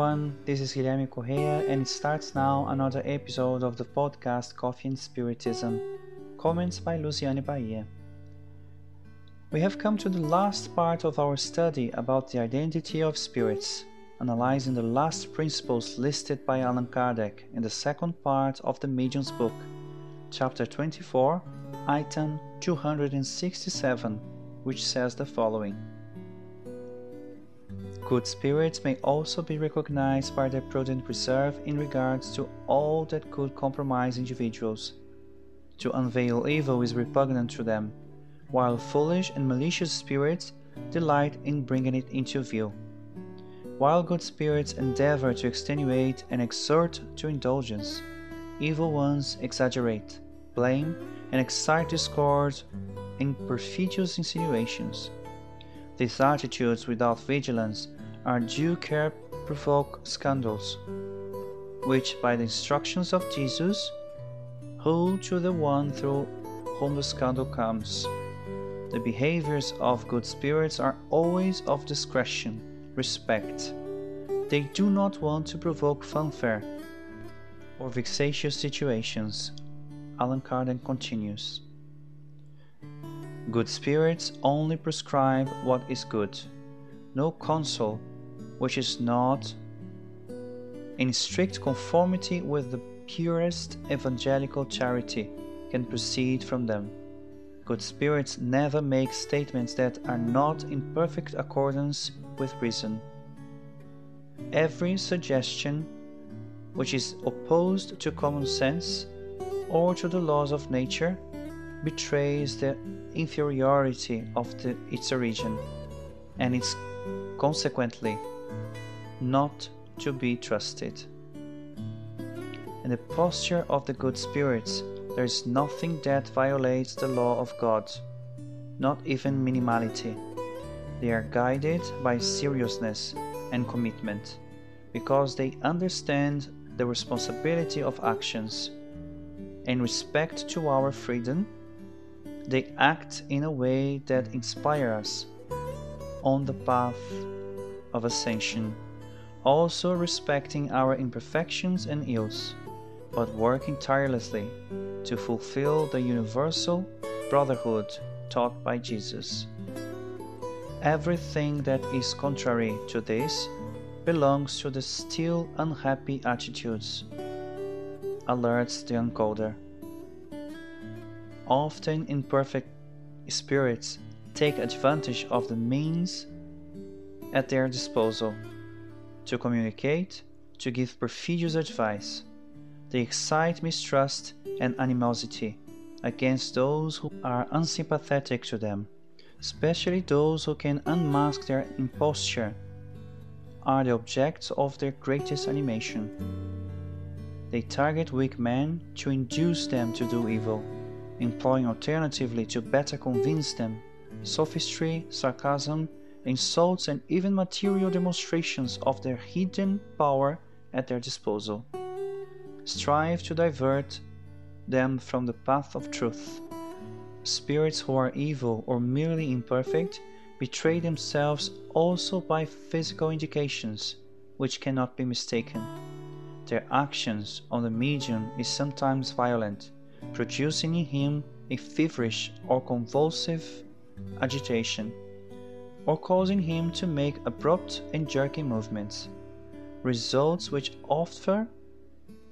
everyone, this is Guilherme Correa, and it starts now another episode of the podcast Coffee and Spiritism. Comments by Luciane Bahia. We have come to the last part of our study about the identity of spirits, analyzing the last principles listed by Allan Kardec in the second part of the Medium's book, chapter 24, item 267, which says the following. Good spirits may also be recognized by their prudent reserve in regards to all that could compromise individuals. To unveil evil is repugnant to them, while foolish and malicious spirits delight in bringing it into view. While good spirits endeavor to extenuate and exhort to indulgence, evil ones exaggerate, blame, and excite discord in perfidious insinuations. These attitudes without vigilance are due care provoke scandals, which by the instructions of Jesus hold to the one through whom the scandal comes. The behaviors of good spirits are always of discretion, respect. They do not want to provoke fanfare or vexatious situations. Allan Kardec continues. Good spirits only prescribe what is good. No counsel which is not in strict conformity with the purest evangelical charity can proceed from them. Good spirits never make statements that are not in perfect accordance with reason. Every suggestion which is opposed to common sense or to the laws of nature betrays the inferiority of the, its origin and is consequently not to be trusted. In the posture of the good spirits, there is nothing that violates the law of God, not even minimality. They are guided by seriousness and commitment, because they understand the responsibility of actions. In respect to our freedom, they act in a way that inspires us on the path of ascension also respecting our imperfections and ills, but working tirelessly to fulfill the universal brotherhood taught by Jesus. Everything that is contrary to this belongs to the still unhappy attitudes, alerts the encoder. Often imperfect spirits take advantage of the means at their disposal to communicate, to give perfidious advice. They excite mistrust and animosity against those who are unsympathetic to them, especially those who can unmask their imposture, are the objects of their greatest animation. They target weak men to induce them to do evil, employing alternatively to better convince them sophistry, sarcasm, insults, and even material demonstrations of their hidden power at their disposal. Strive to divert them from the path of truth. Spirits who are evil or merely imperfect betray themselves also by physical indications which cannot be mistaken. Their actions on the medium is sometimes violent, producing in him a feverish or convulsive agitation or causing him to make abrupt and jerky movements, results which offer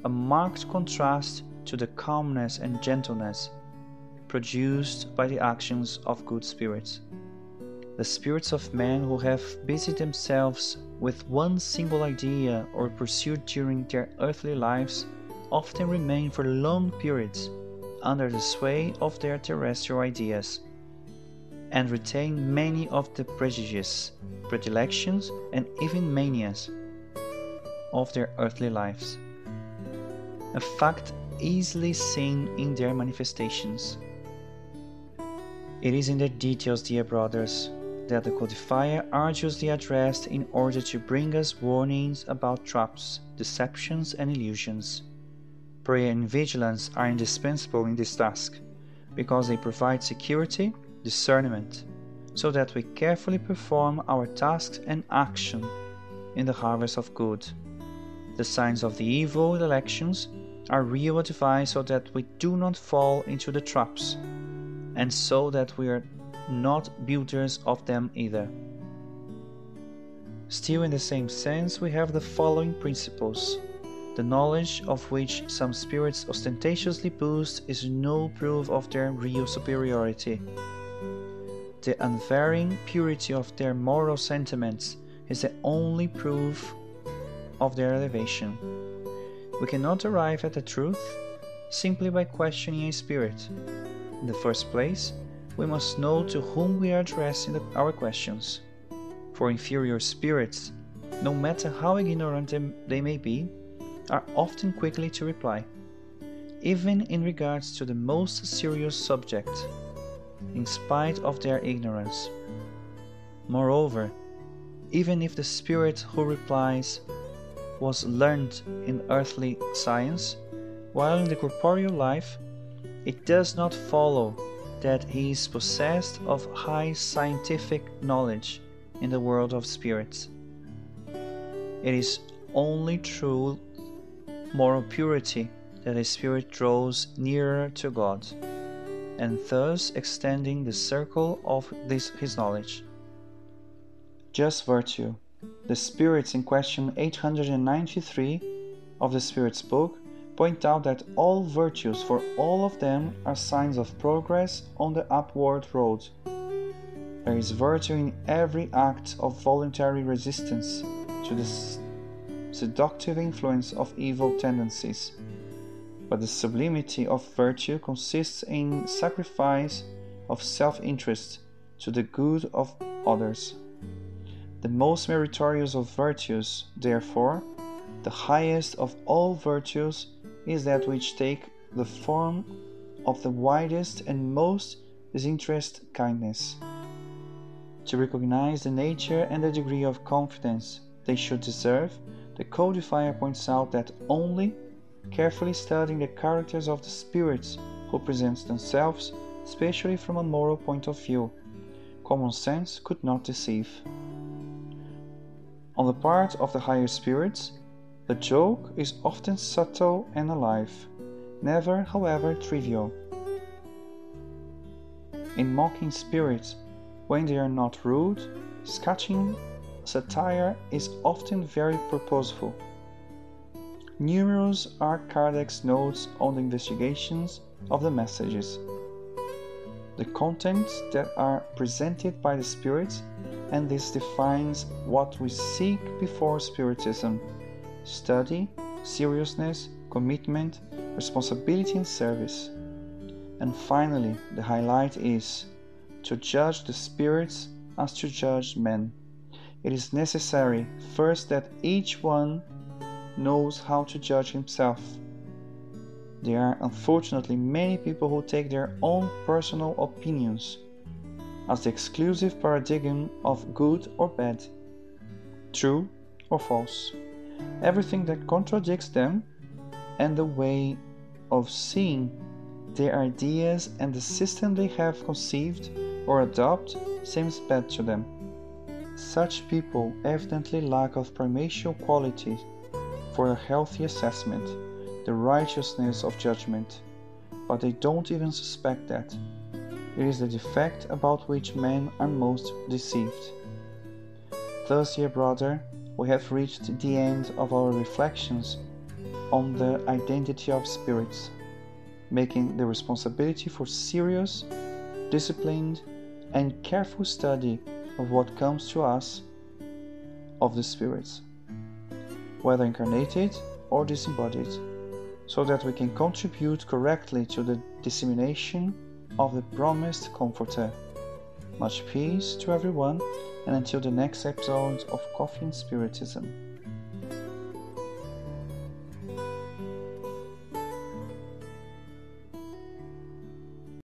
a marked contrast to the calmness and gentleness produced by the actions of good spirits. The spirits of men who have busied themselves with one single idea or pursuit during their earthly lives often remain for long periods under the sway of their terrestrial ideas and retain many of the prejudices, predilections, and even manias of their earthly lives. A fact easily seen in their manifestations. It is in the details, dear brothers, that the codifier arduously addressed in order to bring us warnings about traps, deceptions, and illusions. Prayer and vigilance are indispensable in this task because they provide security discernment, so that we carefully perform our tasks and action in the harvest of good The signs of the evil elections are real advice so that we do not fall into the traps, and so that we are not builders of them either. Still, in the same sense, we have the following principles. The knowledge of which some spirits ostentatiously boast is no proof of their real superiority. The unvarying purity of their moral sentiments is the only proof of their elevation. We cannot arrive at the truth simply by questioning a spirit. In the first place, we must know to whom we are addressing our questions. For inferior spirits, no matter how ignorant they may be, are often quickly to reply, even in regards to the most serious subject, in spite of their ignorance. Moreover, even if the spirit who replies was learned in earthly science, while in the corporeal life, it does not follow that he is possessed of high scientific knowledge in the world of spirits. It is only through moral purity that a spirit draws nearer to God, and thus extending the circle of this, his knowledge. Just virtue. The spirits in question 893 of the Spirit's book point out that all virtues for all of them are signs of progress on the upward road. There is virtue in every act of voluntary resistance to the seductive influence of evil tendencies. But the sublimity of virtue consists in sacrifice of self interest to the good of others. The most meritorious of virtues, therefore, the highest of all virtues, is that which take the form of the widest and most disinterested kindness. To recognize the nature and the degree of confidence they should deserve, the codifier points out that only carefully studying the characters of the spirits who present themselves, especially from a moral point of view, common sense could not deceive. On the part of the higher spirits, the joke is often subtle and alive, never, however, trivial. In mocking spirits, when they are not rude, sketching satire is often very purposeful. Numerous are Kardec's notes on the investigations of the messages. The contents that are presented by the spirits, and this defines what we seek before Spiritism study, seriousness, commitment, responsibility, and service. And finally, the highlight is to judge the spirits as to judge men. It is necessary first that each one knows how to judge himself. There are unfortunately many people who take their own personal opinions as the exclusive paradigm of good or bad, true or false everything that contradicts them and the way of seeing their ideas and the system they have conceived or adopt seems bad to them. Such people evidently lack of primatial qualities for a healthy assessment, the righteousness of judgment, but they don't even suspect that. It is the defect about which men are most deceived. Thus, dear brother, we have reached the end of our reflections on the identity of spirits, making the responsibility for serious, disciplined, and careful study of what comes to us of the spirits, whether incarnated or disembodied, so that we can contribute correctly to the dissemination of the promised Comforter. Much peace to everyone and until the next episode of Coffee and Spiritism.